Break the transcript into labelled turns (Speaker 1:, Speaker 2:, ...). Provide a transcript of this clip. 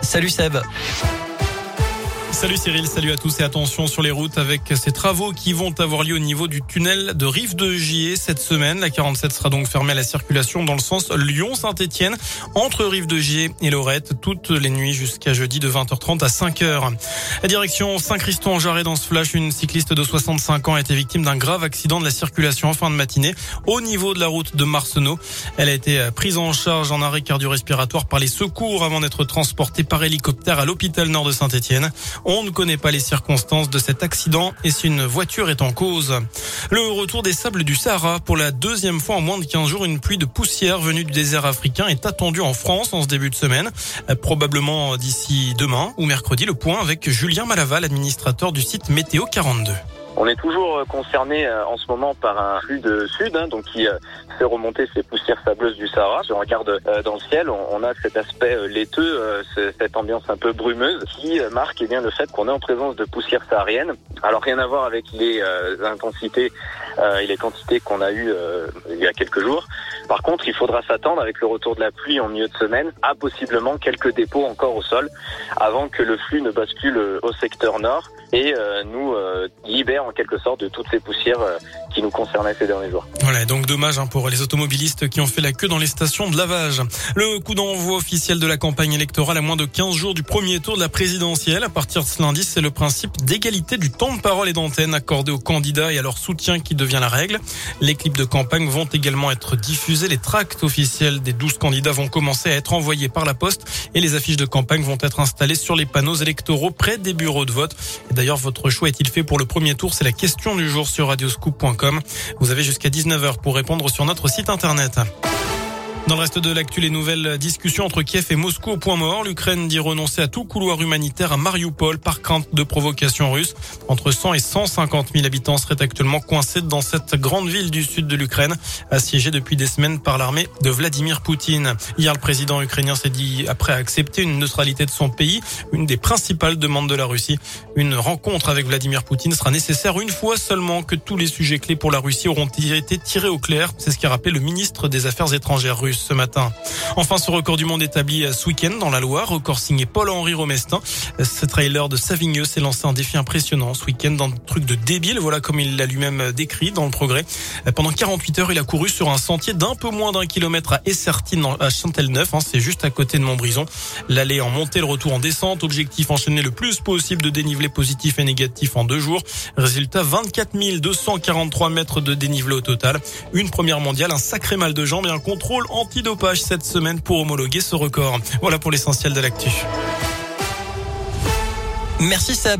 Speaker 1: Salut Seb.
Speaker 2: Salut Cyril, salut à tous et attention sur les routes avec ces travaux qui vont avoir lieu au niveau du tunnel de Rive de Gier cette semaine. La 47 sera donc fermée à la circulation dans le sens Lyon-Saint-Etienne entre Rive de Gier et Lorette toutes les nuits jusqu'à jeudi de 20h30 à 5h. La direction Saint-Christon en Jarret dans ce flash, une cycliste de 65 ans a été victime d'un grave accident de la circulation en fin de matinée au niveau de la route de Marcenau. Elle a été prise en charge en arrêt cardio-respiratoire par les secours avant d'être transportée par hélicoptère à l'hôpital nord de Saint-Etienne. On ne connaît pas les circonstances de cet accident et si une voiture est en cause. Le retour des sables du Sahara. Pour la deuxième fois en moins de 15 jours, une pluie de poussière venue du désert africain est attendue en France en ce début de semaine. Probablement d'ici demain ou mercredi. Le point avec Julien Malaval, administrateur du site Météo 42.
Speaker 3: On est toujours euh, concerné euh, en ce moment par un flux de sud, hein, donc qui euh, fait remonter ces poussières sableuses du Sahara. Si on regarde dans le ciel, on, a cet aspect laiteux, cette ambiance un peu brumeuse, qui marque eh bien le fait qu'on est en présence de poussières sahariennes. Alors rien à voir avec les intensités et les quantités qu'on a eues il y a quelques jours. Par contre, il faudra s'attendre avec le retour de la pluie en milieu de semaine à possiblement quelques dépôts encore au sol avant que le flux ne bascule au secteur nord et nous libère en quelque sorte de toutes ces poussières euh, qui nous concernaient ces derniers jours.
Speaker 2: Voilà, donc dommage hein, pour les automobilistes qui ont fait la queue dans les stations de lavage. Le coup d'envoi officiel de la campagne électorale à moins de 15 jours du premier tour de la présidentielle. À partir de ce lundi, c'est le principe d'égalité du temps de parole et d'antenne accordé aux candidats et à leur soutien qui devient la règle. Les clips de campagne vont également être diffusés. Les tracts officiels des 12 candidats vont commencer à être envoyés par la poste et les affiches de campagne vont être installées sur les panneaux électoraux près des bureaux de vote. D'ailleurs, votre choix est-il fait pour le premier tour? C'est la question du jour sur radioscoop.com. Vous avez jusqu'à 19h pour répondre sur notre site internet. Dans le reste de l'actu, les nouvelles discussions entre Kiev et Moscou au point mort. L'Ukraine dit renoncer à tout couloir humanitaire à Mariupol par crainte de provocation russe. Entre 100 et 150 000 habitants seraient actuellement coincés dans cette grande ville du sud de l'Ukraine, assiégée depuis des semaines par l'armée de Vladimir Poutine. Hier, le président ukrainien s'est dit après accepter une neutralité de son pays, une des principales demandes de la Russie. Une rencontre avec Vladimir Poutine sera nécessaire une fois seulement que tous les sujets clés pour la Russie auront été tirés au clair. C'est ce qu'a rappelé le ministre des Affaires étrangères ce matin. Enfin, ce record du monde établi ce week-end dans la Loire, record signé Paul-Henri Romestin. Ce trailer de Savigneux s'est lancé un défi impressionnant ce week-end dans un truc de débile, voilà comme il l'a lui-même décrit dans le progrès. Pendant 48 heures, il a couru sur un sentier d'un peu moins d'un kilomètre à Essertine, à Chantelneuf, hein, c'est juste à côté de Montbrison. L'aller en montée, le retour en descente, objectif enchaîner le plus possible de dénivelé positif et négatif en deux jours. Résultat, 24 243 mètres de dénivelé au total. Une première mondiale, un sacré mal de jambes et un contrôle antidopage cette semaine pour homologuer ce record. Voilà pour l'essentiel de l'actu.
Speaker 1: Merci Seb.